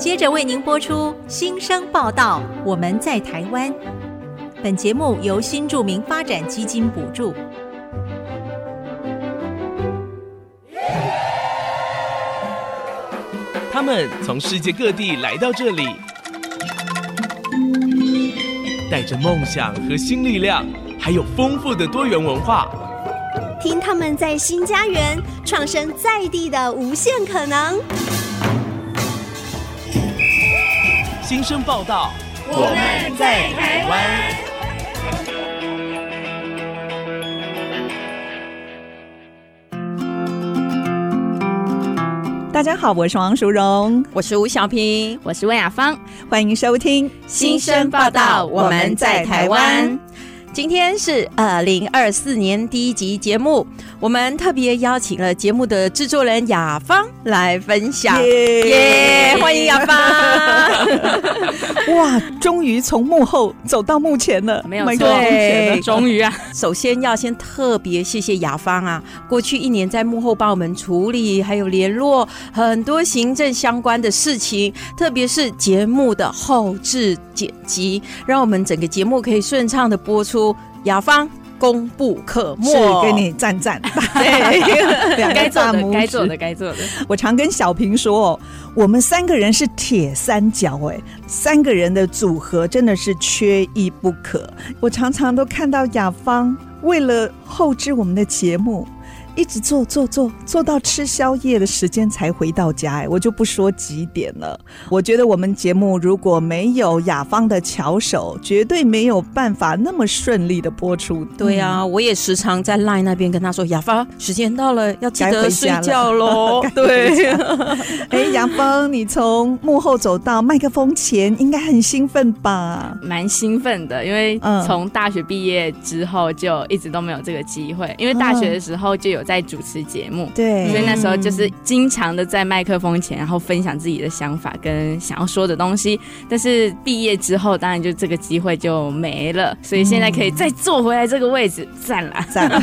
接着为您播出新生报道。我们在台湾。本节目由新住民发展基金补助。他们从世界各地来到这里，带着梦想和新力量，还有丰富的多元文化。听他们在新家园创生在地的无限可能。新生报道，我们在台湾。大家好，我是王淑荣，我是吴小平，我是魏雅芳，欢迎收听《新生报道》，我们在台湾。今天是二零二四年第一集节目，我们特别邀请了节目的制作人雅芳来分享。耶，欢迎雅芳！哇，终于从幕后走到幕前了，没有错，对，终于啊！首先要先特别谢谢雅芳啊，过去一年在幕后帮我们处理还有联络很多行政相关的事情，特别是节目的后置剪辑，让我们整个节目可以顺畅的播出。雅芳功不可没，是给你赞赞。对，该做的该做的该做的。我常跟小平说，我们三个人是铁三角，哎，三个人的组合真的是缺一不可。我常常都看到雅芳为了后置我们的节目。一直做做做做到吃宵夜的时间才回到家，哎，我就不说几点了。我觉得我们节目如果没有雅芳的巧手，绝对没有办法那么顺利的播出。对啊，我也时常在 LINE 那边跟他说：“雅芳，时间到了，要记得睡觉喽。”对，哎，雅芳，你从幕后走到麦克风前，应该很兴奋吧？蛮兴奋的，因为从大学毕业之后就一直都没有这个机会，因为大学的时候就有。在主持节目，对，所以那时候就是经常的在麦克风前，然后分享自己的想法跟想要说的东西。但是毕业之后，当然就这个机会就没了，所以现在可以再坐回来这个位置，赞啦，赞了。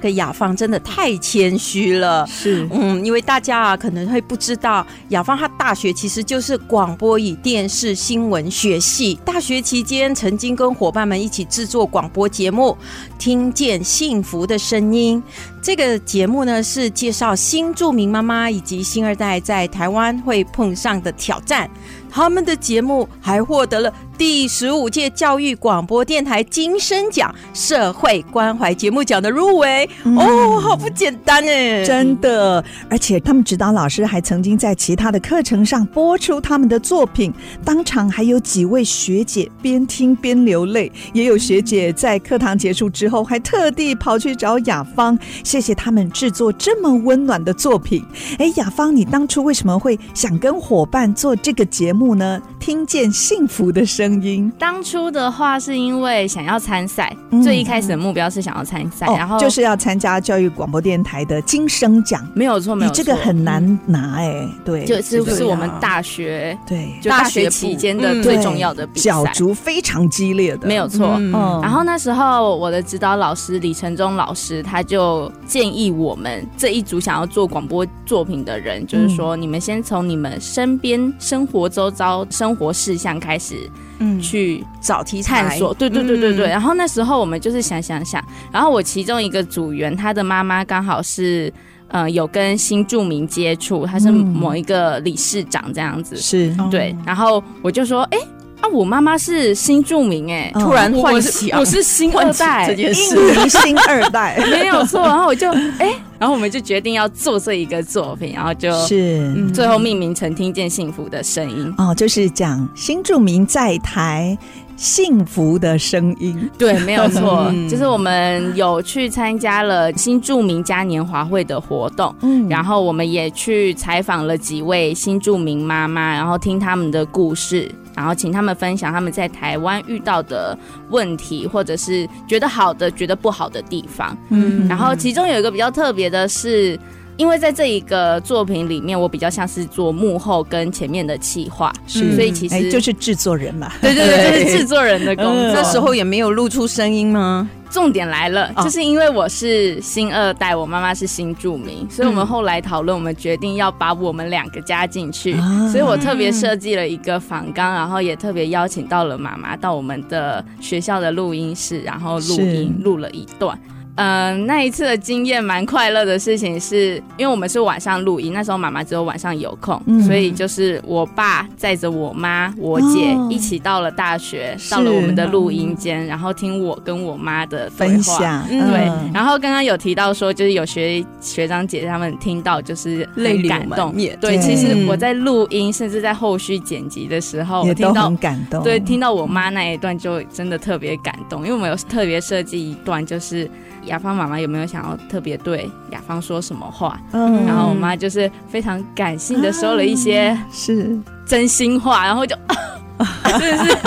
可 雅芳真的太谦虚了，是，嗯，因为大家啊可能会不知道，雅芳她大学其实就是广播与电视新闻学系，大学期间曾经跟伙伴们一起制作广播节目，听见幸福的声音。这个节目呢，是介绍新著名妈妈以及新二代在台湾会碰上的挑战。他们的节目还获得了第十五届教育广播电台金声奖社会关怀节目奖的入围。嗯、哦，好不简单哎，真的！而且他们指导老师还曾经在其他的课程上播出他们的作品，当场还有几位学姐边听边流泪，也有学姐在课堂结束之后还特地跑去找雅芳，谢谢他们制作这么温暖的作品。哎，雅芳，你当初为什么会想跟伙伴做这个节目呢？听见幸福的声音。当初的话是因为想要参赛，嗯、最一开始的目标是想要参赛，哦、然后就是要参加教育广播电台的金声奖。没有错，没有错，你这个很难拿哎、欸，对，就是是我们大学对。就大学期间的最重要的比赛，角逐非常激烈的，没有错。嗯，然后那时候我的指导老师李承忠老师他就建议我们这一组想要做广播作品的人，就是说你们先从你们身边生活周遭生活事项开始，嗯，去找题探索。对对对对对。然后那时候我们就是想想想，然后我其中一个组员，他的妈妈刚好是，呃，有跟新住民接触，他是某一个理事长这样子。是对。然后我就说，哎。啊，我妈妈是新住民哎，突然幻想，我是新二代。这件事，印尼新二代。没有错。然后我就 哎，然后我们就决定要做这一个作品，然后就是。最后命名成《听见幸福的声音》哦，就是讲新住民在台幸福的声音。对，没有错，就是我们有去参加了新著名嘉年华会的活动，嗯，然后我们也去采访了几位新著名妈妈，然后听他们的故事。然后请他们分享他们在台湾遇到的问题，或者是觉得好的、觉得不好的地方。嗯，然后其中有一个比较特别的是，因为在这一个作品里面，我比较像是做幕后跟前面的企划，是所以其实、哎就是制作人嘛。对对对，就是制作人的 工作。那时候也没有露出声音吗？重点来了，哦、就是因为我是新二代，我妈妈是新住民，所以我们后来讨论，我们决定要把我们两个加进去，嗯、所以我特别设计了一个访纲，然后也特别邀请到了妈妈到我们的学校的录音室，然后录音录了一段。嗯、呃，那一次的经验蛮快乐的事情是，因为我们是晚上录音，那时候妈妈只有晚上有空，嗯、所以就是我爸载着我妈、我姐一起到了大学，哦、到了我们的录音间，然后听我跟我妈的分享。对，嗯、然后刚刚有提到说，就是有学学长姐他们听到就是很感动。对，对其实我在录音，甚至在后续剪辑的时候，也都很感动。对，听到我妈那一段就真的特别感动，因为我们有特别设计一段就是。雅芳妈妈有没有想要特别对雅芳说什么话？嗯，然后我妈就是非常感性的说了一些是真心话，然后就。真的是，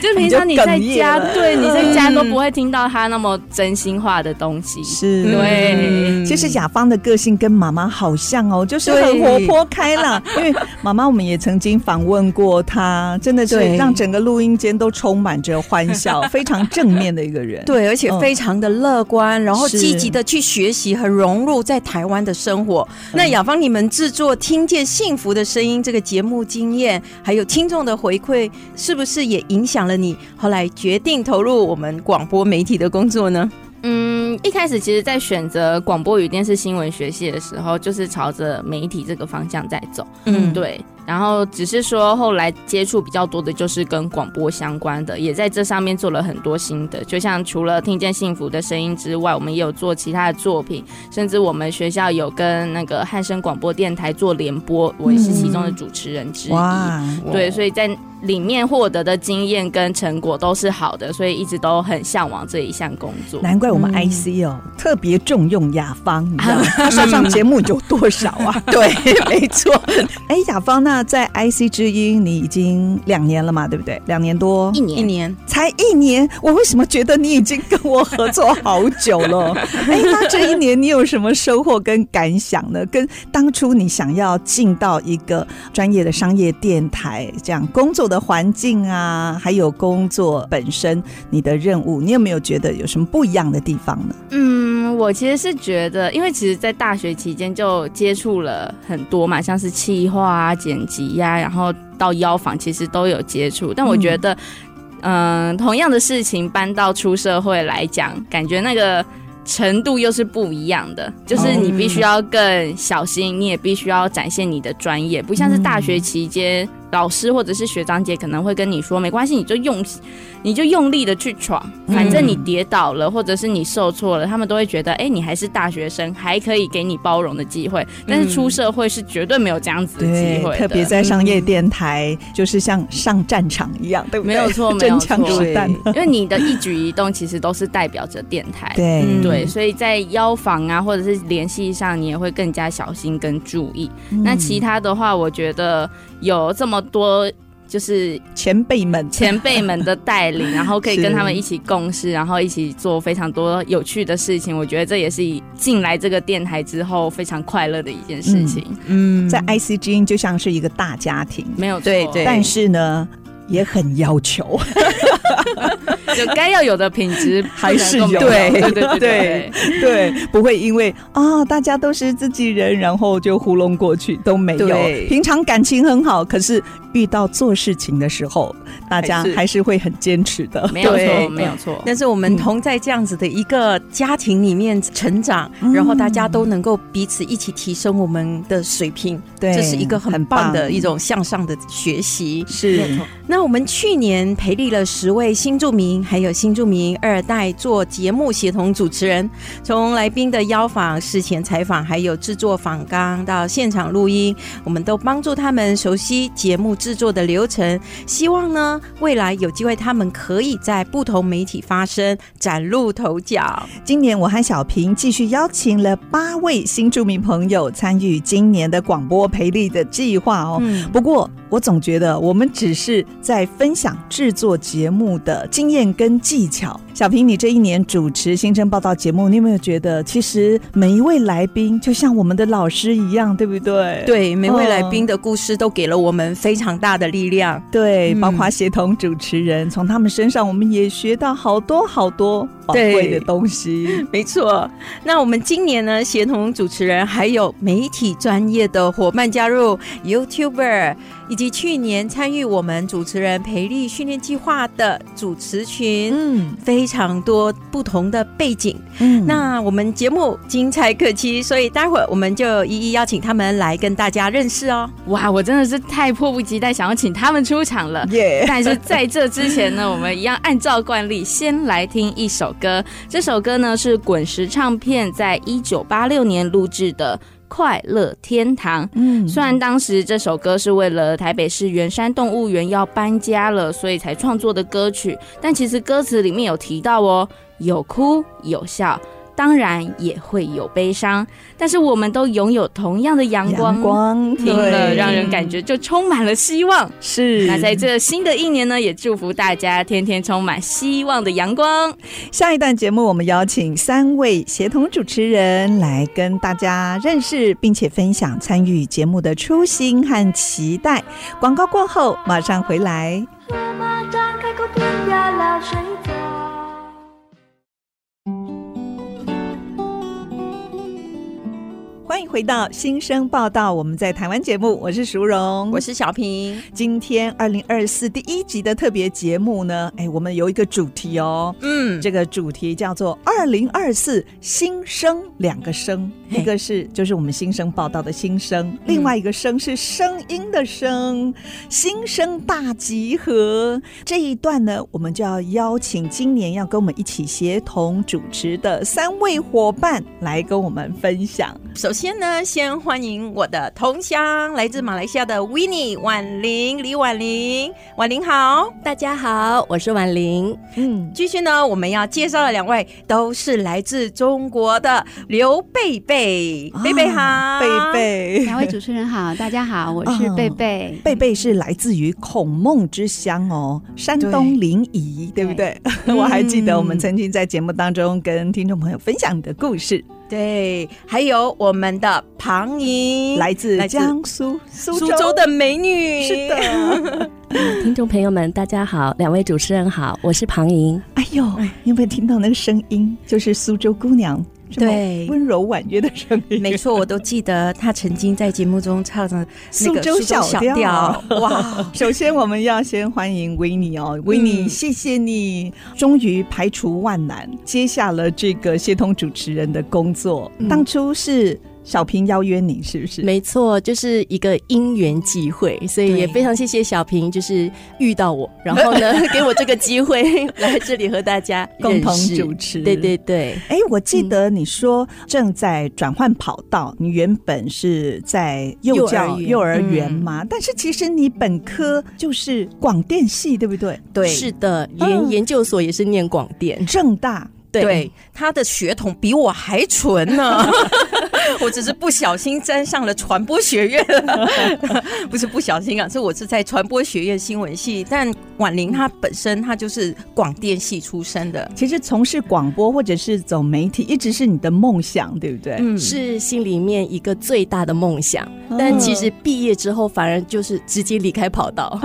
就平常你在家，对，你在家都不会听到他那么真心话的东西。是，对。其实雅芳的个性跟妈妈好像哦，就是很活泼开朗。因为妈妈我们也曾经访问过她，真的是让整个录音间都充满着欢笑，非常正面的一个人。对，而且非常的乐观，然后积极的去学习和融入在台湾的生活。那雅芳，你们制作《听见幸福的声音》这个节目经验，还有听众的回馈。是不是也影响了你后来决定投入我们广播媒体的工作呢？嗯，一开始其实，在选择广播与电视新闻学系的时候，就是朝着媒体这个方向在走。嗯，对。然后只是说，后来接触比较多的就是跟广播相关的，也在这上面做了很多心得。就像除了听见幸福的声音之外，我们也有做其他的作品，甚至我们学校有跟那个汉声广播电台做联播，我也是其中的主持人之一。嗯、对，所以在里面获得的经验跟成果都是好的，所以一直都很向往这一项工作。难怪我们 IC 哦、嗯、特别重用雅芳，你知道吗？他 上上节目有多少啊？对，没错。哎，雅芳那。那在 IC 之音，你已经两年了嘛，对不对？两年多，一年，一年，才一年。我为什么觉得你已经跟我合作好久了？哎，那这一年你有什么收获跟感想呢？跟当初你想要进到一个专业的商业电台这样工作的环境啊，还有工作本身你的任务，你有没有觉得有什么不一样的地方呢？嗯，我其实是觉得，因为其实，在大学期间就接触了很多嘛，像是企划啊、剪。挤压，然后到腰房，其实都有接触。但我觉得，嗯、呃，同样的事情搬到出社会来讲，感觉那个程度又是不一样的。就是你必须要更小心，你也必须要展现你的专业，不像是大学期间。老师或者是学长姐可能会跟你说，没关系，你就用，你就用力的去闯，反正你跌倒了，或者是你受挫了，他们都会觉得，哎，你还是大学生，还可以给你包容的机会。但是出社会是绝对没有这样子的机会，特别在商业电台，就是像上战场一样，对不对？没有错，没有错，因为你的一举一动其实都是代表着电台，对对，所以在邀访啊，或者是联系上，你也会更加小心跟注意。那其他的话，我觉得。有这么多就是前辈们前辈们的带领，然后可以跟他们一起共事，然后一起做非常多有趣的事情。我觉得这也是进来这个电台之后非常快乐的一件事情。嗯，在 IC 之音就像是一个大家庭，没有错。对对，但是呢。也很要求，就该要有的品质 还是有，对对对对 对，不会因为啊大家都是自己人，然后就糊弄过去都没有。平常感情很好，可是遇到做事情的时候，大家还是会很坚持的。没有错，没有错。但是我们同在这样子的一个家庭里面成长，然后大家都能够彼此一起提升我们的水平，对，这是一个很棒的一种向上的学习。是。那我们去年培力了十位新住民，还有新住民二代做节目协同主持人，从来宾的邀访、事前采访，还有制作访纲到现场录音，我们都帮助他们熟悉节目制作的流程。希望呢，未来有机会他们可以在不同媒体发声，崭露头角。今年我和小平继续邀请了八位新著名朋友参与今年的广播培力的计划哦。嗯，不过。我总觉得我们只是在分享制作节目的经验跟技巧。小平，你这一年主持新生报道节目，你有没有觉得，其实每一位来宾就像我们的老师一样，对不对？对，每位来宾的故事都给了我们非常大的力量。对，包括协同主持人，从他们身上我们也学到好多好多宝贵的东西。没错。那我们今年呢，协同主持人还有媒体专业的伙伴加入，YouTuber。以及去年参与我们主持人培力训练计划的主持群，嗯，非常多不同的背景，嗯，那我们节目精彩可期，所以待会儿我们就一一邀请他们来跟大家认识哦。哇，我真的是太迫不及待想要请他们出场了，耶！但是在这之前呢，我们一样按照惯例先来听一首歌，这首歌呢是滚石唱片在一九八六年录制的。快乐天堂。嗯，虽然当时这首歌是为了台北市圆山动物园要搬家了，所以才创作的歌曲，但其实歌词里面有提到哦，有哭有笑。当然也会有悲伤，但是我们都拥有同样的阳光，阳光听了让人感觉就充满了希望。是，那在这新的一年呢，也祝福大家天天充满希望的阳光。下一段节目，我们邀请三位协同主持人来跟大家认识，并且分享参与节目的初心和期待。广告过后马上回来。欢迎回到新生报道，我们在台湾节目，我是淑荣，我是小平。今天二零二四第一集的特别节目呢，哎，我们有一个主题哦，嗯，这个主题叫做二零二四新生两个生，一个是就是我们新生报道的新生，另外一个生是声音的声，新生大集合。这一段呢，我们就要邀请今年要跟我们一起协同主持的三位伙伴来跟我们分享。首先。先呢，先欢迎我的同乡，来自马来西亚的 Winnie 婉玲，李婉玲，婉玲好，大家好，我是婉玲。嗯，继续呢，我们要介绍的两位都是来自中国的刘贝贝，贝贝好，贝贝，两位主持人好，大家好，我是贝贝，贝贝是来自于孔孟之乡哦，山东临沂，对。不对？对 我还记得我们曾经在节目当中跟听众朋友分享你的故事。对，还有我们的庞莹，来自江苏苏州，苏州的美女。是的，听众朋友们，大家好，两位主持人好，我是庞莹。哎呦，你有没有听到那个声音？就是苏州姑娘。对，温柔婉约的声音，没错，我都记得他曾经在节目中唱的苏州小调。哇！首先，我们要先欢迎维尼哦，维尼，谢谢你，终于排除万难，接下了这个协同主持人的工作。当初是。小平邀约你是不是？没错，就是一个因缘际会，所以也非常谢谢小平，就是遇到我，然后呢，给我这个机会来这里和大家 共同主持。对对对，哎，我记得你说正在转换跑道，嗯、你原本是在幼教幼儿园嘛，嗯、但是其实你本科就是广电系，对不对？对，是的，研研究所也是念广电，正大。对，对，他的血统比我还纯呢，我只是不小心沾上了传播学院，不是不小心啊，是我是在传播学院新闻系，但婉玲她本身她就是广电系出身的。其实从事广播或者是走媒体，一直是你的梦想，对不对？嗯，是心里面一个最大的梦想。但其实毕业之后，反而就是直接离开跑道，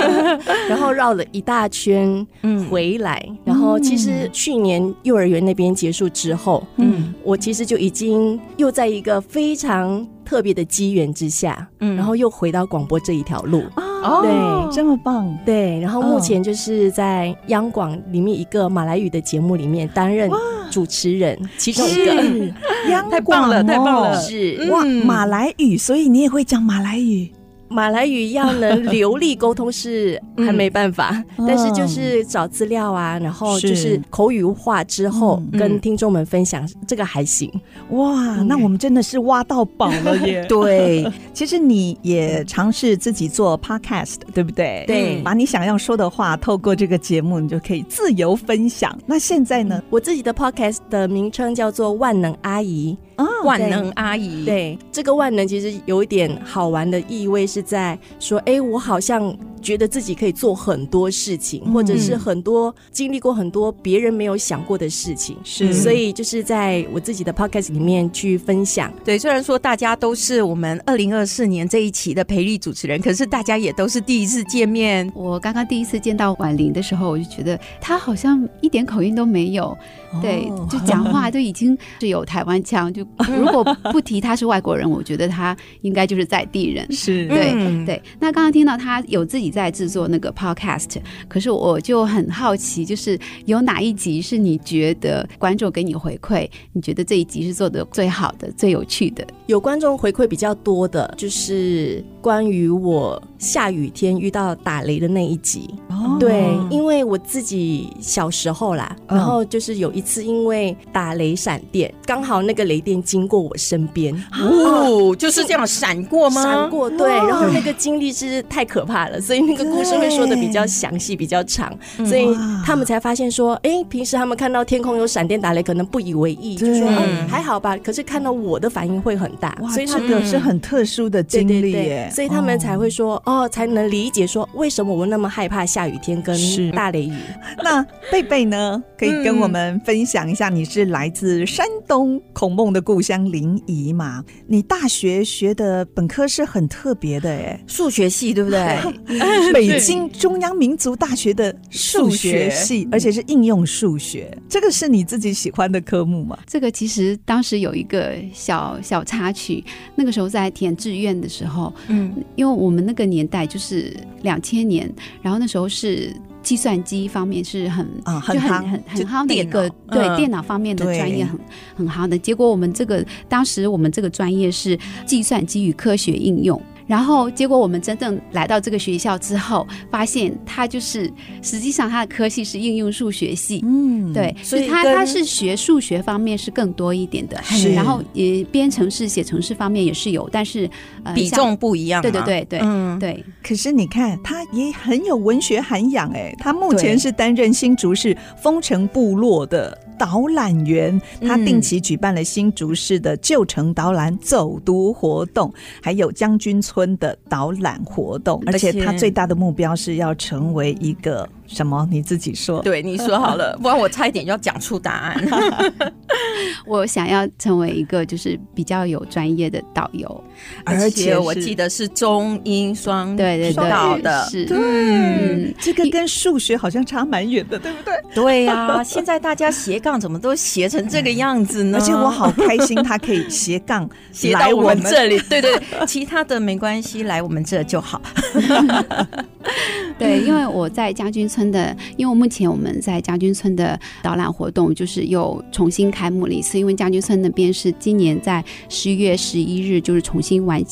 然后绕了一大圈回来，然后其实去年。幼儿园那边结束之后，嗯，我其实就已经又在一个非常特别的机缘之下，嗯，然后又回到广播这一条路，哦，对，这么棒，对，然后目前就是在央广里面一个马来语的节目里面担任主持人，其中一个，央广，太棒了，太棒了，是。哇，马来语，所以你也会讲马来语。马来语要能流利沟通是还没办法，嗯、但是就是找资料啊，然后就是口语化之后跟听众们分享，这个还行。哇，那我们真的是挖到宝了耶！对，其实你也尝试自己做 podcast，对不对？对，把你想要说的话透过这个节目，你就可以自由分享。那现在呢？我自己的 podcast 的名称叫做万能阿姨。万能阿姨。对，这个万能其实有一点好玩的意味，是在说，哎，我好像。觉得自己可以做很多事情，或者是很多经历过很多别人没有想过的事情，是，所以就是在我自己的 podcast 里面去分享。对，虽然说大家都是我们二零二四年这一期的培力主持人，可是大家也都是第一次见面。我刚刚第一次见到婉玲的时候，我就觉得她好像一点口音都没有，对，就讲话就已经是有台湾腔。就如果不提她是外国人，我觉得她应该就是在地人。是，对对。那刚刚听到她有自己。在制作那个 podcast，可是我就很好奇，就是有哪一集是你觉得观众给你回馈，你觉得这一集是做的最好的、最有趣的？有观众回馈比较多的，就是关于我下雨天遇到打雷的那一集。哦，对，因为我自己小时候啦，然后就是有一次因为打雷闪电，刚好那个雷电经过我身边，哦，就是这样闪过吗？闪过，对，然后那个经历是太可怕了，所以。那个故事会说的比较详细，比较长，所以他们才发现说，哎、欸，平时他们看到天空有闪电打雷，可能不以为意，就说、嗯、还好吧。可是看到我的反应会很大，所以这个是很特殊的经历耶。所以他们才会说，哦，才能理解说为什么我那么害怕下雨天跟大雷雨。那贝贝呢，可以跟我们分享一下，你是来自山东孔孟的故乡临沂嘛？你大学学的本科是很特别的，哎，数学系，对不对？北京中央民族大学的数学系，而且是应用数学，这个是你自己喜欢的科目吗？这个其实当时有一个小小插曲，那个时候在填志愿的时候，嗯，因为我们那个年代就是两千年，然后那时候是计算机方面是很啊很很很很好的一个对电脑方面的专业很很好的，结果我们这个当时我们这个专业是计算机与科学应用。然后，结果我们真正来到这个学校之后，发现他就是实际上他的科系是应用数学系，嗯，对，所以他他是学数学方面是更多一点的，是。然后也编程式、写程式方面也是有，但是呃比重不一样。对对对对，嗯对。可是你看，他也很有文学涵养哎，他目前是担任新竹市丰城部落的导览员，他定期举办了新竹市的旧城导览走读活动，还有将军村的导览活动，而且他最大的目标是要成为一个。什么？你自己说。对，你说好了，不然我差一点就要讲出答案。我想要成为一个就是比较有专业的导游，而且我记得是中英双对对对的，是嗯，这个跟数学好像差蛮远的，对不对？对呀、啊，现在大家斜杠怎么都斜成这个样子呢？而且我好开心，他可以斜杠 斜到我们这里。对对，其他的没关系，来我们这就好。对，因为我在将军村的，因为目前我们在将军村的导览活动就是又重新开幕了一次，因为将军村那边是今年在十一月十一日就是重新完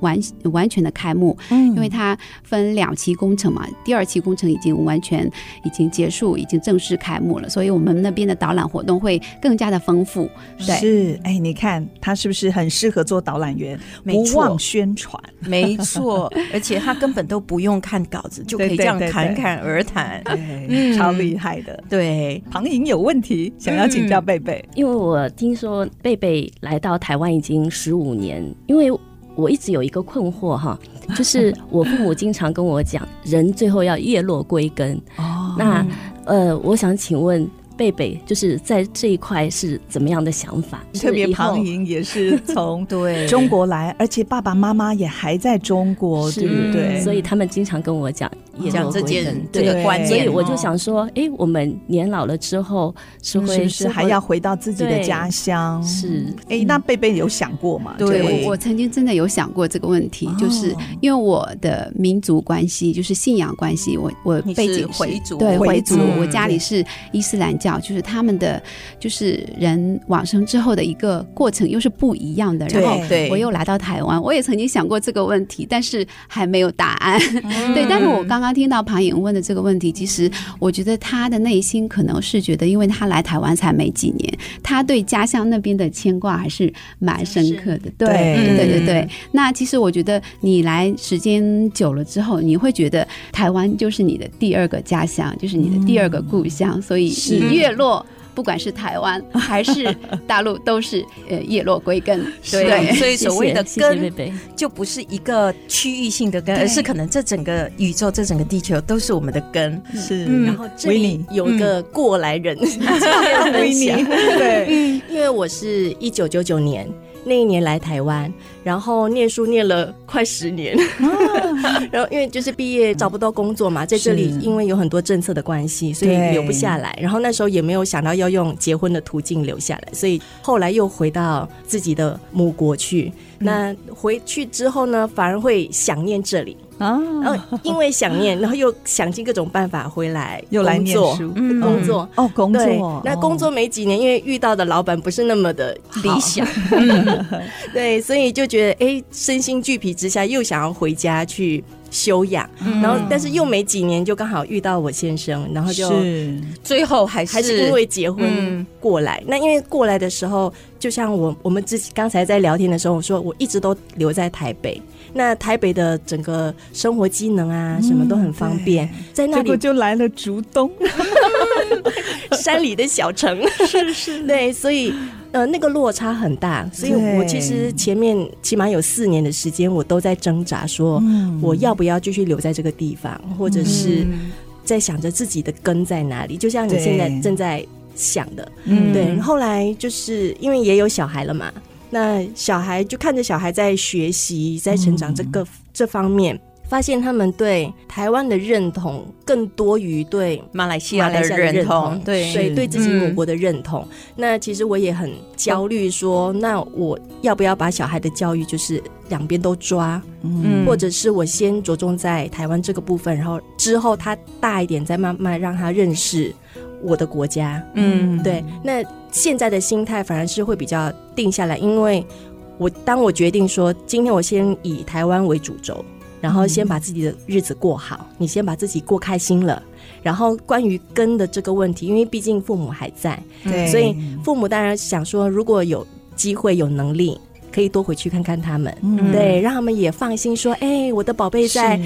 完完全的开幕，嗯，因为它分两期工程嘛，第二期工程已经完全已经结束，已经正式开幕了，所以我们那边的导览活动会更加的丰富。对，是，哎，你看他是不是很适合做导览员？不忘宣传，没错，而且他根本都不用看稿子就。可以这样侃侃而谈，嗯，超厉害的。对，庞莹有问题想要请教贝贝，因为我听说贝贝来到台湾已经十五年，因为我一直有一个困惑哈，就是我父母经常跟我讲，人最后要叶落归根。哦，那呃，我想请问。贝贝就是在这一块是怎么样的想法？特别庞莹也是从 对中国来，而且爸爸妈妈也还在中国，对不对？所以他们经常跟我讲讲这件这个观念，所以我就想说，哎，我们年老了之后是会是还要回到自己的家乡？是哎，那贝贝有想过吗？对，我曾经真的有想过这个问题，就是因为我的民族关系，就是信仰关系，我我背景回族，对回族，我家里是伊斯兰教。就是他们的，就是人往生之后的一个过程，又是不一样的。然后我又来到台湾，我也曾经想过这个问题，但是还没有答案。嗯、对，但是我刚刚听到庞颖问的这个问题，其实我觉得他的内心可能是觉得，因为他来台湾才没几年，他对家乡那边的牵挂还是蛮深刻的。对，对，对，对，那其实我觉得你来时间久了之后，你会觉得台湾就是你的第二个家乡，就是你的第二个故乡，所以你。越落不管是台湾还是大陆，都是呃叶落归根。对，所以所谓的根就不是一个区域性的根，而是可能这整个宇宙、这整个地球都是我们的根。是，然后这里有一个过来人，维尼，对，因为我是一九九九年。那一年来台湾，然后念书念了快十年，然后因为就是毕业找不到工作嘛，在这里因为有很多政策的关系，所以留不下来。然后那时候也没有想到要用结婚的途径留下来，所以后来又回到自己的母国去。那回去之后呢，反而会想念这里。啊，然后因为想念，然后又想尽各种办法回来，又来念书，工作。哦，工作。那工作没几年，因为遇到的老板不是那么的理想，对，所以就觉得哎，身心俱疲之下，又想要回家去休养。然后，但是又没几年，就刚好遇到我先生，然后就最后还是还是因为结婚过来。那因为过来的时候，就像我我们之前刚才在聊天的时候，我说我一直都留在台北。那台北的整个生活机能啊，什么都很方便，嗯、在那里就来了竹东，山里的小城，是是，对，所以呃，那个落差很大，所以我其实前面起码有四年的时间，我都在挣扎，说我要不要继续留在这个地方，嗯、或者是在想着自己的根在哪里，就像你现在正在想的，嗯，对。后来就是因为也有小孩了嘛。那小孩就看着小孩在学习，在成长这个、嗯、这方面，发现他们对台湾的认同更多于对马来西亚的认同，对，所以对自己母国的认同。嗯、那其实我也很焦虑，说那我要不要把小孩的教育就是两边都抓，嗯，或者是我先着重在台湾这个部分，然后之后他大一点再慢慢让他认识我的国家，嗯，对，那。现在的心态反而是会比较定下来，因为我当我决定说今天我先以台湾为主轴，然后先把自己的日子过好，你先把自己过开心了，然后关于根的这个问题，因为毕竟父母还在，对，所以父母当然想说，如果有机会有能力，可以多回去看看他们，嗯、对，让他们也放心说，哎，我的宝贝在。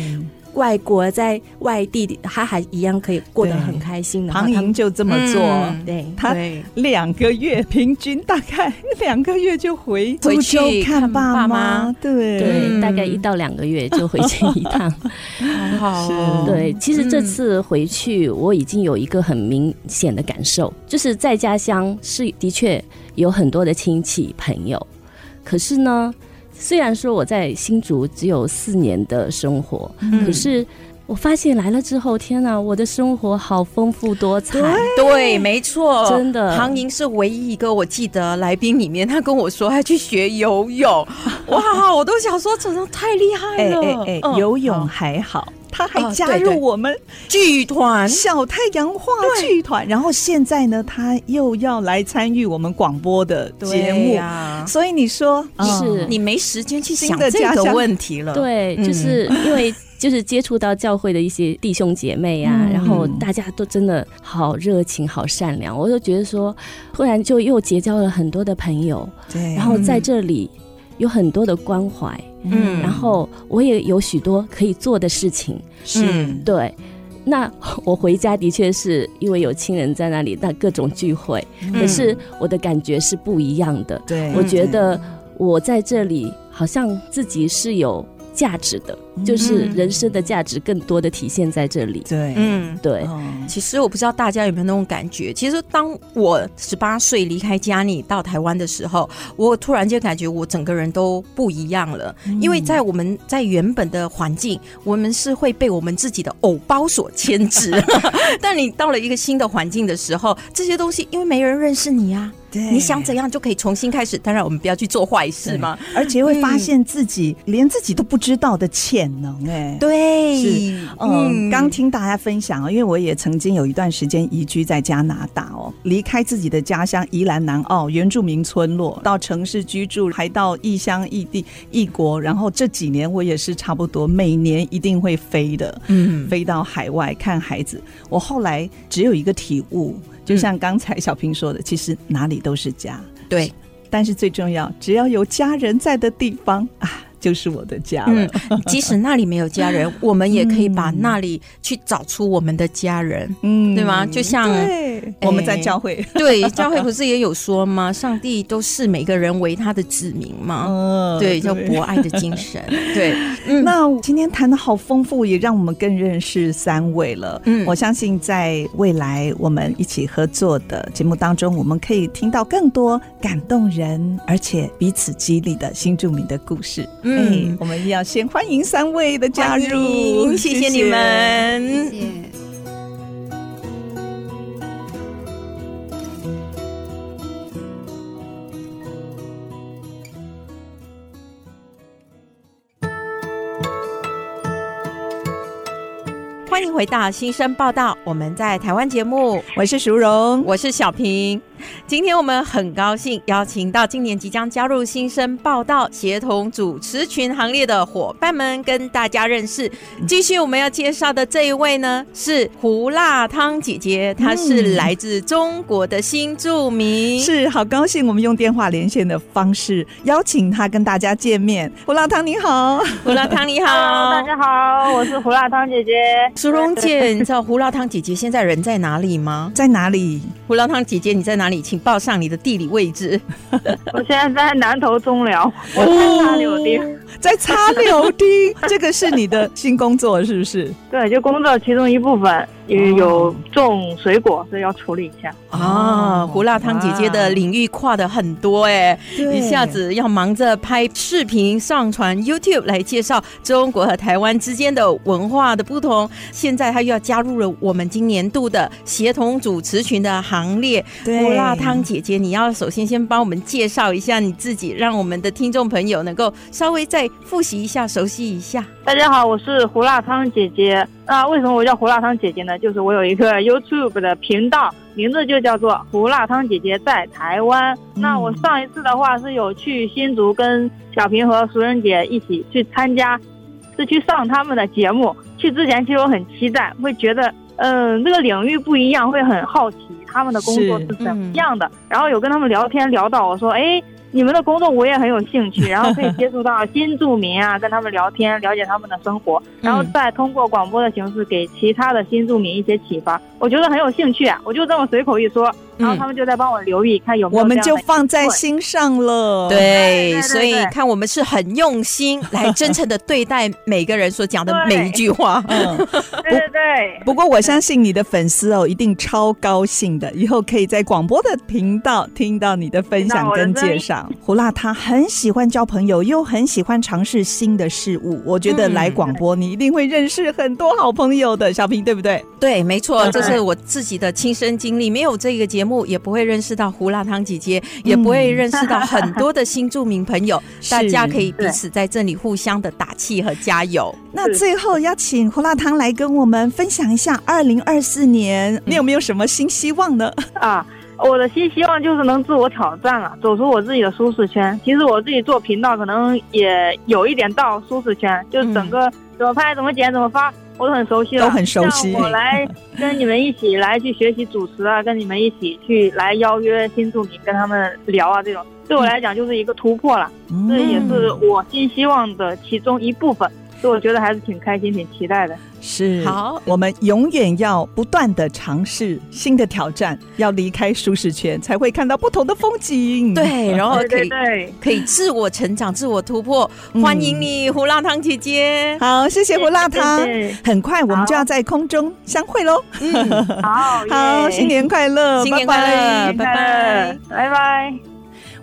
外国在外地，他还一样可以过得很开心的。唐莹就这么做，嗯、对，他两个月平均大概两个月就回回去看爸妈，对。对，大概一到两个月就回去 一趟，很好、哦。对，其实这次回去，我已经有一个很明显的感受，就是在家乡是的确有很多的亲戚朋友，可是呢。虽然说我在新竹只有四年的生活，嗯、可是我发现来了之后，天哪，我的生活好丰富多彩。对，没错，真的。唐莹是唯一一个我记得来宾里面，他跟我说他去学游泳，哇，我都想说，真的太厉害了。哎哎哎，嗯、游泳还好。他还加入我们剧团。小太阳话剧团，然后现在呢，他又要来参与我们广播的节目。啊。所以你说是。你没时间去想这个问题了？对，就是因为就是接触到教会的一些弟兄姐妹啊，然后大家都真的好热情、好善良，我就觉得说，突然就又结交了很多的朋友。对，然后在这里有很多的关怀。嗯，然后我也有许多可以做的事情，是、嗯、对。那我回家的确是因为有亲人在那里，那各种聚会，嗯、可是我的感觉是不一样的。对，我觉得我在这里好像自己是有价值的。就是人生的价值更多的体现在这里。对，嗯，对。其实我不知道大家有没有那种感觉。其实当我十八岁离开家里到台湾的时候，我突然间感觉我整个人都不一样了。因为在我们在原本的环境，我们是会被我们自己的偶包所牵制。但你到了一个新的环境的时候，这些东西因为没人认识你啊，对，你想怎样就可以重新开始。当然，我们不要去做坏事嘛，而且会发现自己连自己都不知道的潜能哎，对，是。嗯，刚听大家分享啊，因为我也曾经有一段时间移居在加拿大哦，离开自己的家乡宜兰南澳原住民村落，到城市居住，还到异乡异地异国，然后这几年我也是差不多每年一定会飞的，嗯，飞到海外看孩子。我后来只有一个体悟，就像刚才小平说的，其实哪里都是家，对，但是最重要，只要有家人在的地方啊。就是我的家了。嗯，即使那里没有家人，我们也可以把那里去找出我们的家人，嗯，对吗？就像对我们在教会，对教会不是也有说吗？上帝都视每个人为他的子民吗？嗯，对，叫博爱的精神。对，嗯，那今天谈的好丰富，也让我们更认识三位了。嗯，我相信在未来我们一起合作的节目当中，我们可以听到更多感动人而且彼此激励的新著名的故事。嗯，我们要先欢迎三位的加入，谢谢你们，谢谢。欢迎回到新生报道，我们在台湾节目，我是淑荣，我是小平。今天我们很高兴邀请到今年即将加入新生报道协同主持群行列的伙伴们，跟大家认识。继续我们要介绍的这一位呢，是胡辣汤姐姐，她是来自中国的新著名，嗯、是好高兴我们用电话连线的方式邀请她跟大家见面。胡辣汤你好，胡辣汤你好，Hello, 大家好，我是胡辣汤姐姐。苏荣姐，你知道胡辣汤姐姐现在人在哪里吗？在哪里？胡辣汤姐姐你在哪里？请报上你的地理位置。我现在在南投中寮，我在插柳丁，在插柳丁。这个是你的新工作是不是？对，就工作其中一部分。因为有种水果，所以要处理一下啊。胡辣汤姐姐的领域跨的很多哎，一下子要忙着拍视频上传 YouTube 来介绍中国和台湾之间的文化的不同，现在她又要加入了我们今年度的协同主持群的行列。胡辣汤姐姐，你要首先先帮我们介绍一下你自己，让我们的听众朋友能够稍微再复习一下、熟悉一下。大家好，我是胡辣汤姐姐。那为什么我叫胡辣汤姐姐呢？就是我有一个 YouTube 的频道，名字就叫做胡辣汤姐姐在台湾。嗯、那我上一次的话是有去新竹跟小平和熟人姐一起去参加，是去上他们的节目。去之前其实我很期待，会觉得嗯、呃、这个领域不一样，会很好奇他们的工作是怎么样的。嗯、然后有跟他们聊天聊到，我说哎。你们的工作我也很有兴趣，然后可以接触到新住民啊，跟他们聊天，了解他们的生活，然后再通过广播的形式给其他的新住民一些启发，我觉得很有兴趣啊，我就这么随口一说。然后他们就在帮我留意，看有没有。我们就放在心上了。对，所以看我们是很用心来真诚的对待每个人所讲的每一句话。嗯，对对对。不过我相信你的粉丝哦，一定超高兴的，以后可以在广播的频道听到你的分享跟介绍。胡辣他很喜欢交朋友，又很喜欢尝试新的事物。我觉得来广播，你一定会认识很多好朋友的。小平对不对？对，没错，这是我自己的亲身经历。没有这个节目。也不会认识到胡辣汤姐姐，也不会认识到很多的新著名朋友。大家可以彼此在这里互相的打气和加油。那最后邀请胡辣汤来跟我们分享一下，二零二四年你有没有什么新希望呢？啊，我的新希望就是能自我挑战了，走出我自己的舒适圈。其实我自己做频道，可能也有一点到舒适圈，就是整个怎么拍、怎么剪、怎么发。我都很熟悉了，都很熟悉。我来跟你们一起来去学习主持啊，跟你们一起去来邀约新住民跟他们聊啊，这种对我来讲就是一个突破了，这也是我新希望的其中一部分。所以我觉得还是挺开心、挺期待的。是，好，我们永远要不断的尝试新的挑战，要离开舒适圈，才会看到不同的风景。对，然后可以对对对可以自我成长、自我突破。嗯、欢迎你，胡辣汤姐姐。好，谢谢胡辣汤。谢谢，很快我们就要在空中相会喽。嗯，好，好，新年快乐，新年快乐，拜拜，拜拜。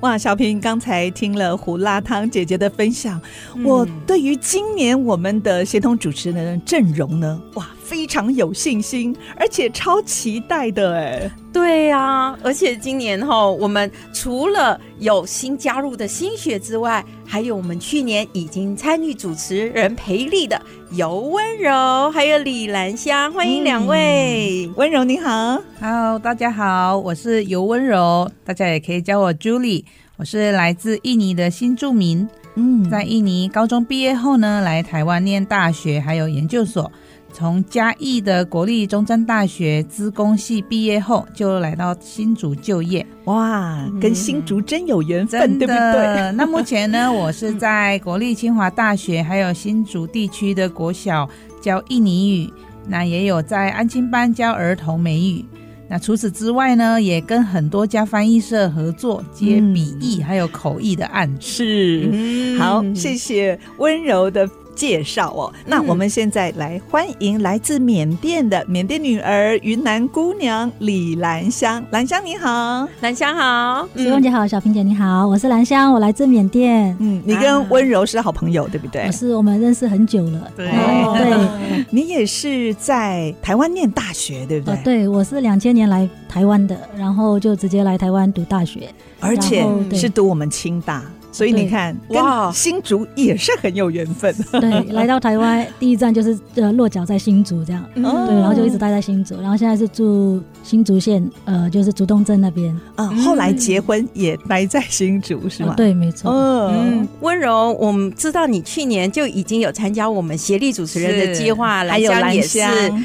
哇，小平刚才听了胡辣汤姐姐的分享，嗯、我对于今年我们的协同主持人阵容呢，哇，非常有信心，而且超期待的哎。对呀、啊，而且今年哈，我们除了有新加入的新血之外，还有我们去年已经参与主持人培力的尤温柔，还有李兰香，欢迎两位。温、嗯、柔你好，Hello，大家好，我是尤温柔，大家也可以叫我 Julie，我是来自印尼的新住民。嗯，在印尼高中毕业后呢，来台湾念大学还有研究所。从嘉义的国立中山大学资工系毕业后，就来到新竹就业。哇，跟新竹真有缘分，对不对？那目前呢，我是在国立清华大学还有新竹地区的国小教印尼语，那也有在安亲班教儿童美语。那除此之外呢，也跟很多家翻译社合作接笔译还有口译的案子。是，嗯、好，谢谢温柔的。介绍哦，那我们现在来欢迎来自缅甸的缅甸女儿云南姑娘李兰香。兰香你好，兰香好，徐凤姐好，小萍姐你好，我是兰香，我来自缅甸。嗯，你跟温柔是好朋友，啊、对不对？我是，我们认识很久了。对，哦、对，你也是在台湾念大学，对不对？哦、对，我是两千年来台湾的，然后就直接来台湾读大学，而且是读我们清大。所以你看，哇，新竹也是很有缘分。对，来到台湾第一站就是呃落脚在新竹这样，哦、对，然后就一直待在新竹，然后现在是住新竹县，呃，就是竹东镇那边。啊、嗯，后来结婚也待在新竹是吗？对，没错。嗯，温柔，我们知道你去年就已经有参加我们协力主持人的计划，兰香也是，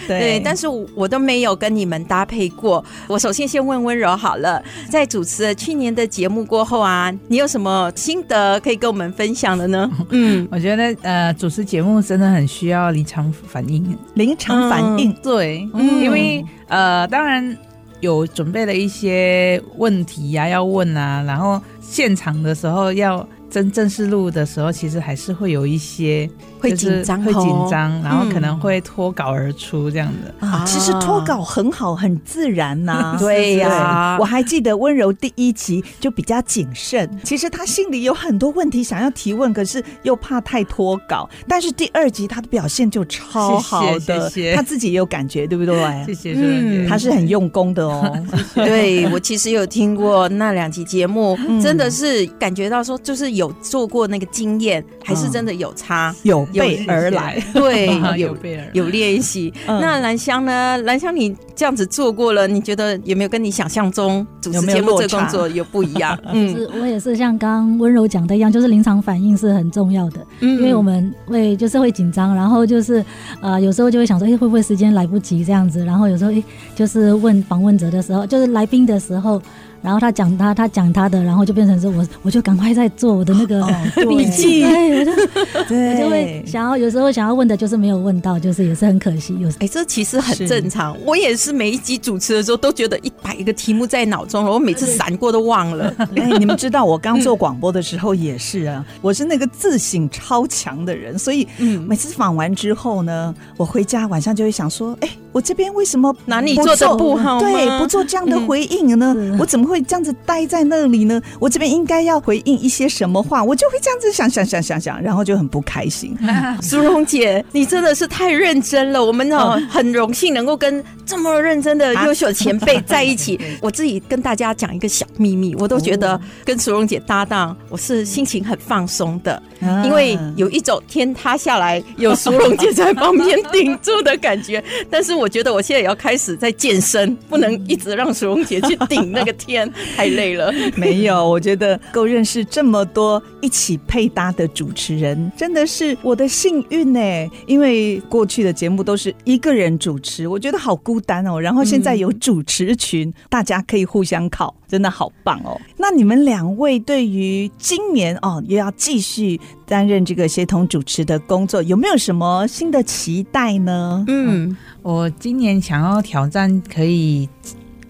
对，对，但是我都没有跟你们搭配过。我首先先问温柔好了，在主持了去年的节目过后啊，你有什么新的可以跟我们分享的呢？嗯，我觉得呃，主持节目真的很需要临场反应，临场反应，嗯、对，嗯、因为呃，当然有准备了一些问题呀、啊，要问啊，然后现场的时候要真正式录的时候，其实还是会有一些。会紧张，会紧张，然后可能会脱稿而出这样的啊。其实脱稿很好，很自然呐。对呀，我还记得温柔第一集就比较谨慎，其实他心里有很多问题想要提问，可是又怕太脱稿。但是第二集他的表现就超好的，他自己也有感觉，对不对？谢谢，嗯，他是很用功的哦。对，我其实有听过那两集节目，真的是感觉到说，就是有做过那个经验，还是真的有差有。备 而来，对，有备有练习。那兰香呢？兰香，你这样子做过了，你觉得有没有跟你想象中主持节目这个工作有不一样？嗯，是我也是像刚温柔讲的一样，就是临场反应是很重要的，嗯，因为我们会就是会紧张，然后就是呃有时候就会想说，哎，会不会时间来不及这样子？然后有时候哎，就是问访问者的时候，就是来宾的时候。然后他讲他，他讲他的，然后就变成是我，我就赶快在做我的那个 笔记，对，我就 我就会想要，有时候想要问的，就是没有问到，就是也是很可惜。有时候，哎，这其实很正常。我也是每一集主持的时候，都觉得一百个题目在脑中，我每次闪过都忘了。哎，你们知道我刚做广播的时候也是啊，我是那个自省超强的人，所以每次访完之后呢，我回家晚上就会想说，哎，我这边为什么哪里做的不好？对，不做这样的回应呢？我怎么？会这样子待在那里呢？我这边应该要回应一些什么话？我就会这样子想想想想想，然后就很不开心。苏荣姐，你真的是太认真了。我们呢很荣幸能够跟这么认真的优秀前辈在一起。我自己跟大家讲一个小秘密，我都觉得跟苏荣姐搭档，我是心情很放松的，因为有一种天塌下来有苏荣姐在旁边顶住的感觉。但是我觉得我现在也要开始在健身，不能一直让苏荣姐去顶那个天。太累了，没有，我觉得够认识这么多一起配搭的主持人，真的是我的幸运呢。因为过去的节目都是一个人主持，我觉得好孤单哦。然后现在有主持群，嗯、大家可以互相考，真的好棒哦。那你们两位对于今年哦，又要继续担任这个协同主持的工作，有没有什么新的期待呢？嗯，我今年想要挑战，可以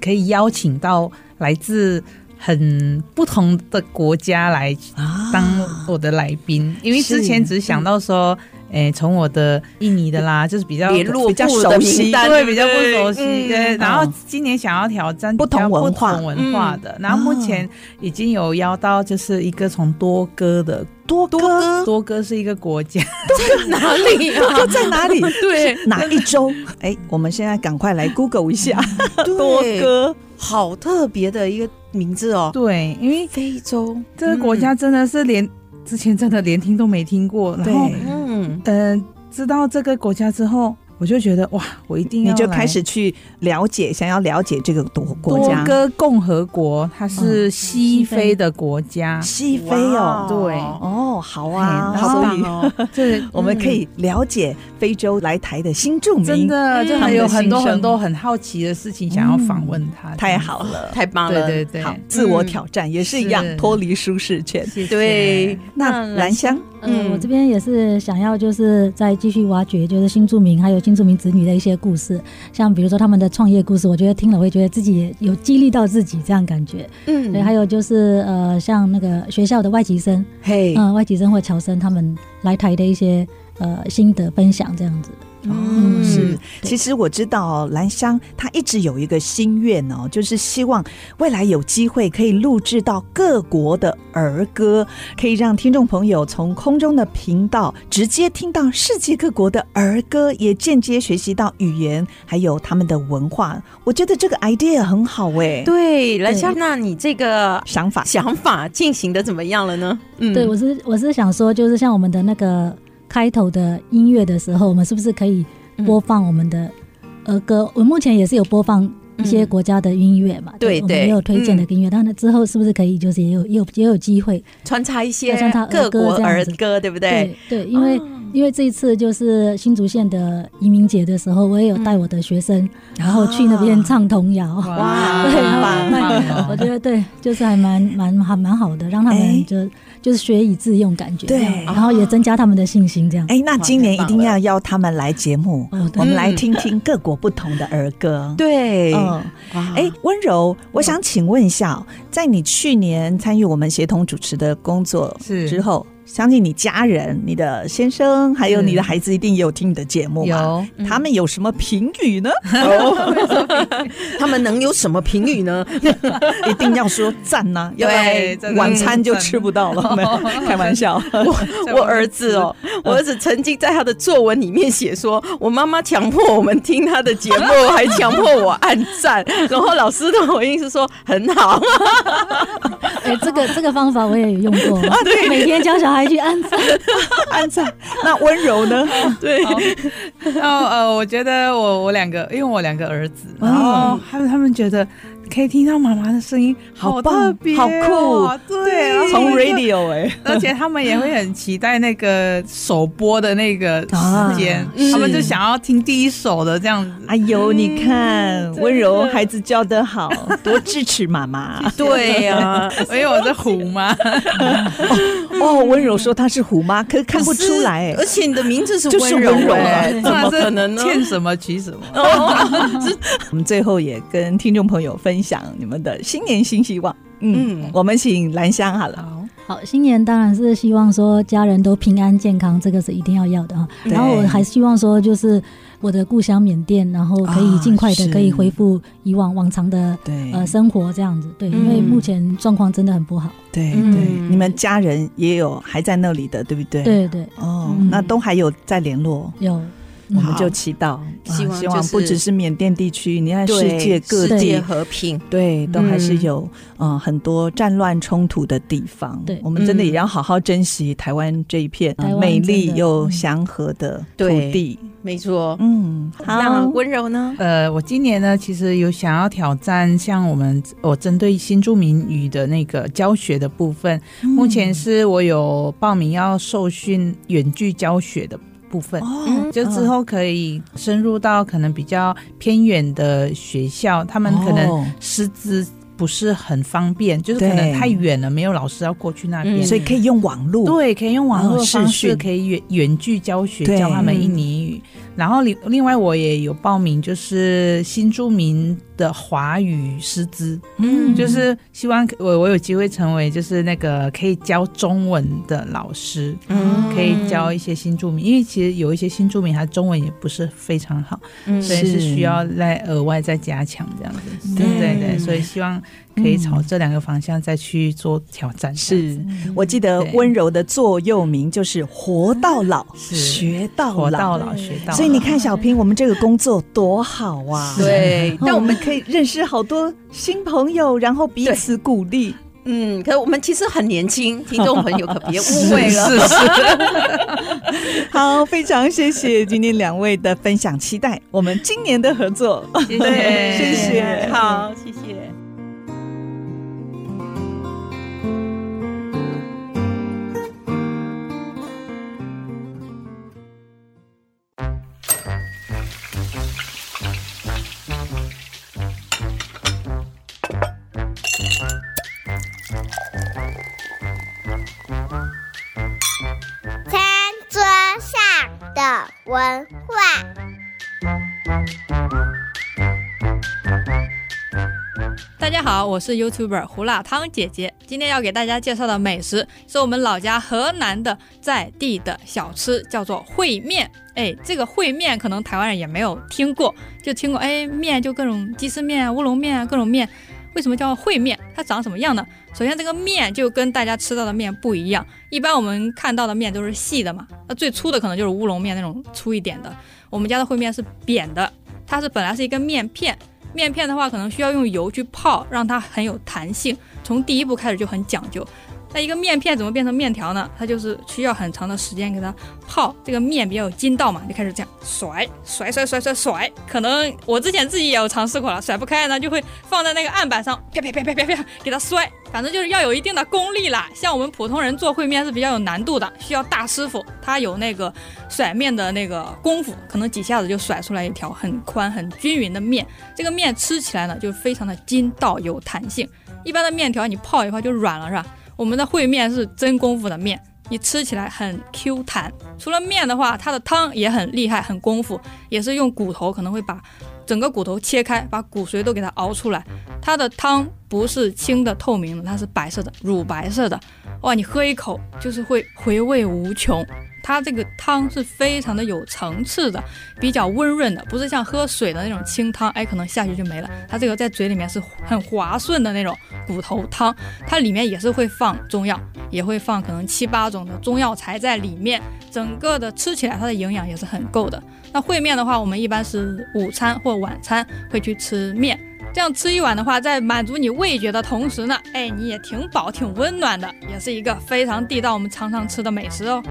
可以邀请到。来自很不同的国家来当我的来宾，啊、因为之前只想到说，诶，从、欸、我的印尼的啦，就是比较比较熟悉，对，比较不熟悉。对，对，然后今年想要挑战不同文化文化的，然后目前已经有邀到，就是一个从多哥的多哥，多哥是一个国家，在哪里啊？多 哥在哪里？对，哪一州？哎，我们现在赶快来 Google 一下多哥。好特别的一个名字哦，对，因为非洲。这个国家真的是连、嗯、之前真的连听都没听过，然后嗯。呃知道这个国家之后，我就觉得哇，我一定要你就开始去了解，想要了解这个多国家。多哥共和国，它是西非的国家，嗯、西非哦，对。哦，好啊，好棒哦，这 我们可以了解非洲来台的新住民，真的就还有很多很多很好奇的事情想要访问他，太好了，太棒了，对对对，好，自我挑战也是一样，脱离舒适圈，对。那兰香。嗯，我这边也是想要，就是再继续挖掘，就是新住民还有新住民子女的一些故事，像比如说他们的创业故事，我觉得听了会觉得自己有激励到自己这样感觉。嗯，对，还有就是呃，像那个学校的外籍生，嘿，嗯，外籍生或侨生他们来台的一些呃心得分享这样子。哦，嗯、是，其实我知道兰香她一直有一个心愿哦，就是希望未来有机会可以录制到各国的儿歌，可以让听众朋友从空中的频道直接听到世界各国的儿歌，也间接学习到语言还有他们的文化。我觉得这个 idea 很好哎。对，兰香，那你这个想法想法进行的怎么样了呢？嗯，对我是我是想说，就是像我们的那个。开头的音乐的时候，我们是不是可以播放我们的儿歌？嗯、我目前也是有播放一些国家的音乐嘛，对，我们也有推荐的音乐。当然、嗯、之后是不是可以，就是也有也有也有机会穿插一些穿插各国儿歌，对不对？对，对，因为。哦因为这一次就是新竹县的移民节的时候，我也有带我的学生，嗯、然后去那边唱童谣。哇，对，很棒！我觉得对，就是还蛮蛮还蛮好的，让他们就、欸、就是学以致用，感觉对，然后也增加他们的信心。这样，哎、欸，那今年一定要邀他们来节目，我们来听听各国不同的儿歌。对，嗯，哎、欸，温柔，我想请问一下，在你去年参与我们协同主持的工作之后。相信你家人、你的先生还有你的孩子一定也有听你的节目吧？有，他们有什么评语呢？他们能有什么评语呢？一定要说赞呐！要不然，晚餐就吃不到了。开玩笑，我我儿子哦，我儿子曾经在他的作文里面写说，我妈妈强迫我们听他的节目，还强迫我按赞，然后老师的回应是说很好。哎，这个这个方法我也有用过啊，对，每天教小孩。还去安葬，安葬。那温柔呢？对，然后呃，我觉得我我两个，因为我两个儿子，然后他们他们觉得。可以听到妈妈的声音，好特别，好酷，对，从 radio 哎，而且他们也会很期待那个首播的那个时间，他们就想要听第一首的这样子。哎呦，你看温柔孩子教得好，多支持妈妈。对呀，因为我是虎妈。哦，温柔说她是虎妈，可是看不出来，而且你的名字是温柔哎，怎么可能呢？欠什么取什么。我们最后也跟听众朋友分。分享你们的新年新希望。嗯，嗯，我们请兰香好了。好，好，新年当然是希望说家人都平安健康，这个是一定要要的哈。然后我还希望说，就是我的故乡缅甸，然后可以尽快的可以恢复以往往常的对呃生活这样子。对，因为目前状况真的很不好。对对，你们家人也有还在那里的，对不对？对对。哦，那都还有在联络。有。我们就祈祷，希望希望不只是缅甸地区，你看世界各地和平，对，都还是有嗯很多战乱冲突的地方。对，我们真的也要好好珍惜台湾这一片美丽又祥和的土地。没错，嗯，好，那温柔呢？呃，我今年呢，其实有想要挑战，像我们我针对新住民语的那个教学的部分，目前是我有报名要受训远距教学的。部分，哦、就之后可以深入到可能比较偏远的学校，他们可能师资不是很方便，哦、就是可能太远了，没有老师要过去那边，所以可以用网络，对，可以用网络的方式，可以远远距教学，教他们印尼语。然后另另外我也有报名，就是新著名的华语师资，嗯，就是希望我我有机会成为就是那个可以教中文的老师，嗯，可以教一些新著名，因为其实有一些新著名他中文也不是非常好，嗯，所以是需要来额外再加强这样子，对对对，所以希望。可以朝这两个方向再去做挑战。是，我记得温柔的座右铭就是“活到老，学到老”，活到老学到老。所以你看，小平，我们这个工作多好啊！对，但我们可以认识好多新朋友，然后彼此鼓励。嗯，可是我们其实很年轻，听众朋友可别误会了。是是是。好，非常谢谢今天两位的分享，期待我们今年的合作。谢谢，谢谢，好，谢谢。我是 YouTuber 胡辣汤姐姐。今天要给大家介绍的美食是我们老家河南的在地的小吃，叫做烩面。哎，这个烩面可能台湾人也没有听过，就听过哎面就各种鸡丝面、乌龙面啊，各种面。为什么叫烩面？它长什么样呢？首先，这个面就跟大家吃到的面不一样。一般我们看到的面都是细的嘛，那最粗的可能就是乌龙面那种粗一点的。我们家的烩面是扁的，它是本来是一个面片，面片的话可能需要用油去泡，让它很有弹性。从第一步开始就很讲究。那一个面片怎么变成面条呢？它就是需要很长的时间给它泡，这个面比较有筋道嘛，就开始这样甩甩甩甩甩甩。可能我之前自己也有尝试过了，甩不开呢，就会放在那个案板上，啪啪啪啪啪啪给它摔。反正就是要有一定的功力啦。像我们普通人做烩面是比较有难度的，需要大师傅，他有那个甩面的那个功夫，可能几下子就甩出来一条很宽很均匀的面。这个面吃起来呢，就非常的筋道有弹性。一般的面条你泡一泡就软了，是吧？我们的烩面是真功夫的面，你吃起来很 Q 弹。除了面的话，它的汤也很厉害，很功夫，也是用骨头，可能会把整个骨头切开，把骨髓都给它熬出来。它的汤不是清的透明的，它是白色的，乳白色的。哇，你喝一口就是会回味无穷。它这个汤是非常的有层次的，比较温润的，不是像喝水的那种清汤，哎，可能下去就没了。它这个在嘴里面是很滑顺的那种骨头汤，它里面也是会放中药，也会放可能七八种的中药材在里面，整个的吃起来它的营养也是很够的。那烩面的话，我们一般是午餐或晚餐会去吃面，这样吃一碗的话，在满足你味觉的同时呢，哎，你也挺饱挺温暖的，也是一个非常地道我们常常吃的美食哦。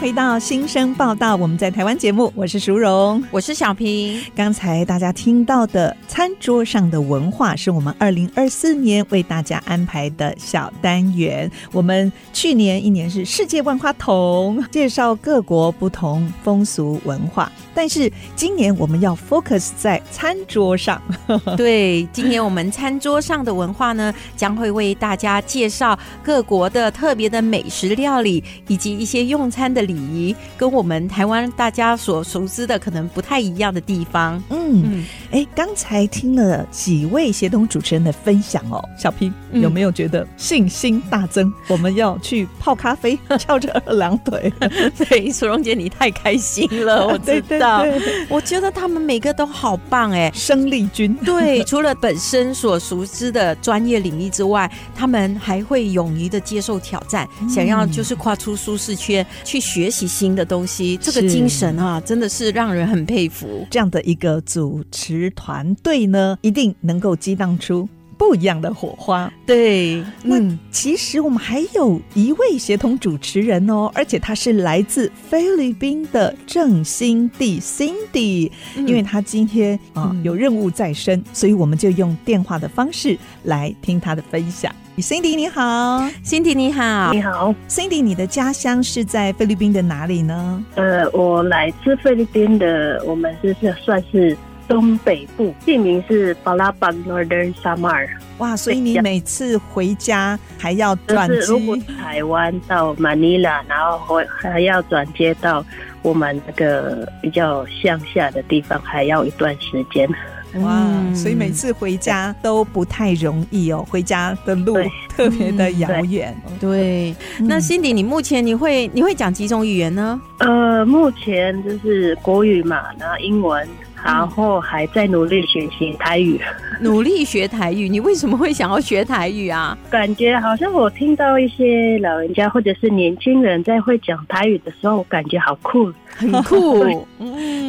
回到新生报道，我们在台湾节目，我是淑荣，我是小平。刚才大家听到的餐桌上的文化，是我们二零二四年为大家安排的小单元。我们去年一年是世界万花筒，介绍各国不同风俗文化，但是今年我们要 focus 在餐桌上。对，今年我们餐桌上的文化呢，将会为大家介绍各国的特别的美食料理，以及一些用餐的礼仪跟我们台湾大家所熟知的可能不太一样的地方。嗯，哎、嗯，刚才听了几位协同主持人的分享哦，小平、嗯、有没有觉得信心大增？我们要去泡咖啡，翘着二郎腿。对，苏荣姐你太开心了，我知道。对对对，我觉得他们每个都好棒哎，生力军。对，除了本身所熟知的专业领域之外，他们还会勇于的接受挑战，嗯、想要就是跨出舒适圈去学。学习新的东西，这个精神啊，真的是让人很佩服。这样的一个主持团队呢，一定能够激荡出不一样的火花。对，嗯，其实我们还有一位协同主持人哦，而且他是来自菲律宾的郑辛蒂 Cindy，因为他今天啊、嗯、有任务在身，所以我们就用电话的方式来听他的分享。Cindy 你好，Cindy 你好，你好，Cindy 你的家乡是在菲律宾的哪里呢？呃，我来自菲律宾的，我们就是算是东北部，地名是巴拉邦 Northern Samar。哇，所以你每次回家还要转机？如果台湾到马尼拉，然后回还要转接到我们那个比较乡下的地方，还要一段时间。哇，所以每次回家都不太容易哦，回家的路特别的遥远。对，那 Cindy，你目前你会你会讲几种语言呢？呃，目前就是国语嘛，然后英文。然后还在努力学习台语。努力学台语，你为什么会想要学台语啊？感觉好像我听到一些老人家或者是年轻人在会讲台语的时候，我感觉好酷。很 酷，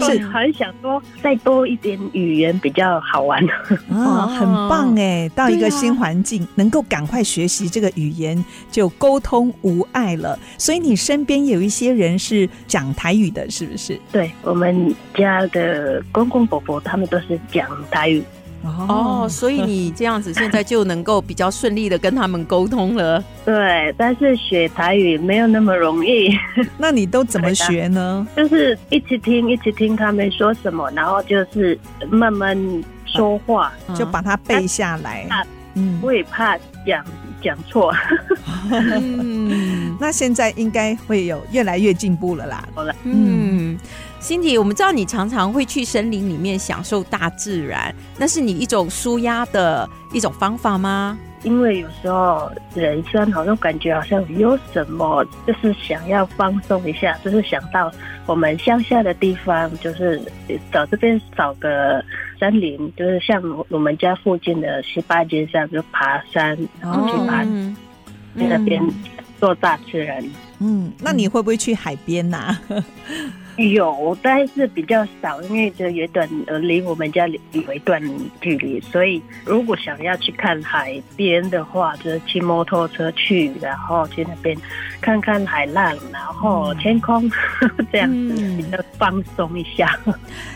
是很想说再多一点语言比较好玩啊，很棒哎！到一个新环境，能够赶快学习这个语言，就沟通无碍了。所以你身边有一些人是讲台语的，是不是？对，我们家的公公婆婆他们都是讲台语。哦，所以你这样子现在就能够比较顺利的跟他们沟通了。对，但是学台语没有那么容易。那你都怎么学呢？就是一直听，一直听他们说什么，然后就是慢慢说话，嗯、就把它背下来。嗯，我也怕讲讲错。嗯，那现在应该会有越来越进步了啦。好了，嗯。Cindy，我们知道你常常会去森林里面享受大自然，那是你一种舒压的一种方法吗？因为有时候人生好像感觉好像有什么，就是想要放松一下，就是想到我们乡下的地方，就是找这边找个森林，就是像我们家附近的十八尖山，就爬山，然后去爬那边做大自然。嗯，那你会不会去海边呐、啊？有，但是比较少，因为这有一段呃离我们家有一段距离，所以如果想要去看海边的话，就是骑摩托车去，然后去那边看看海浪，然后天空、嗯、这样子比较放松一下。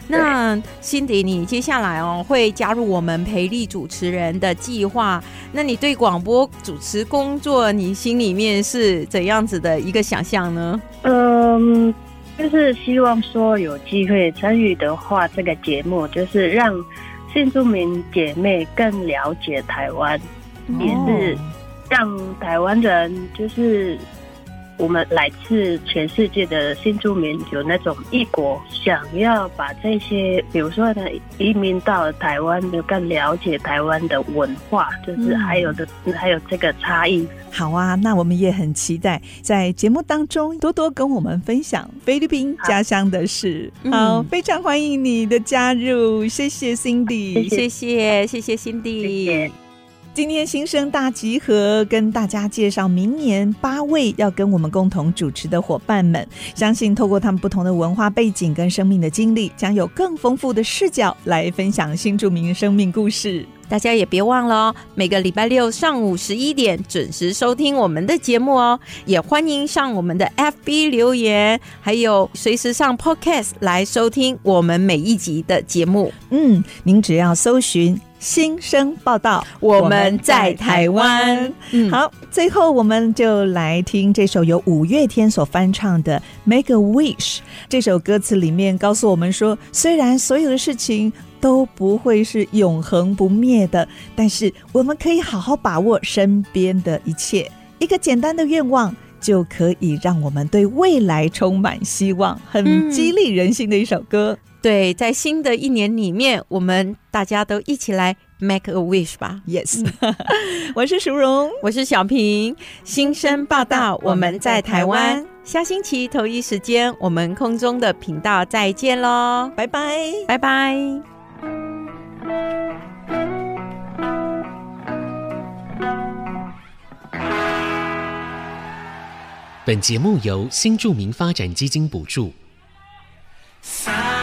那 Cindy，你接下来哦会加入我们培力主持人的计划，那你对广播主持工作，你心里面是怎样子的一个想象呢？嗯。就是希望说有机会参与的话，这个节目就是让新住民姐妹更了解台湾，也是让台湾人就是。我们来自全世界的新住民有那种异国，想要把这些，比如说呢，移民到台湾，的更了解台湾的文化，就是还有的，嗯、还有这个差异。好啊，那我们也很期待在节目当中多多跟我们分享菲律宾家乡的事。好，好嗯、非常欢迎你的加入，谢谢 Cindy，谢谢谢谢 Cindy。谢谢今天新生大集合，跟大家介绍明年八位要跟我们共同主持的伙伴们。相信透过他们不同的文化背景跟生命的经历，将有更丰富的视角来分享新著名生命故事。大家也别忘了哦，每个礼拜六上午十一点准时收听我们的节目哦。也欢迎上我们的 FB 留言，还有随时上 Podcast 来收听我们每一集的节目。嗯，您只要搜寻。新生报道，我们在台湾。嗯，好，最后我们就来听这首由五月天所翻唱的《Make a Wish》。这首歌词里面告诉我们说，虽然所有的事情都不会是永恒不灭的，但是我们可以好好把握身边的一切。一个简单的愿望，就可以让我们对未来充满希望，很激励人心的一首歌。嗯对，在新的一年里面，我们大家都一起来 make a wish 吧。Yes，我是淑荣，我是小平。新生报道，我们在台湾。下星期同一时间，我们空中的频道再见喽，拜拜，拜拜。本节目由新住民发展基金补助。三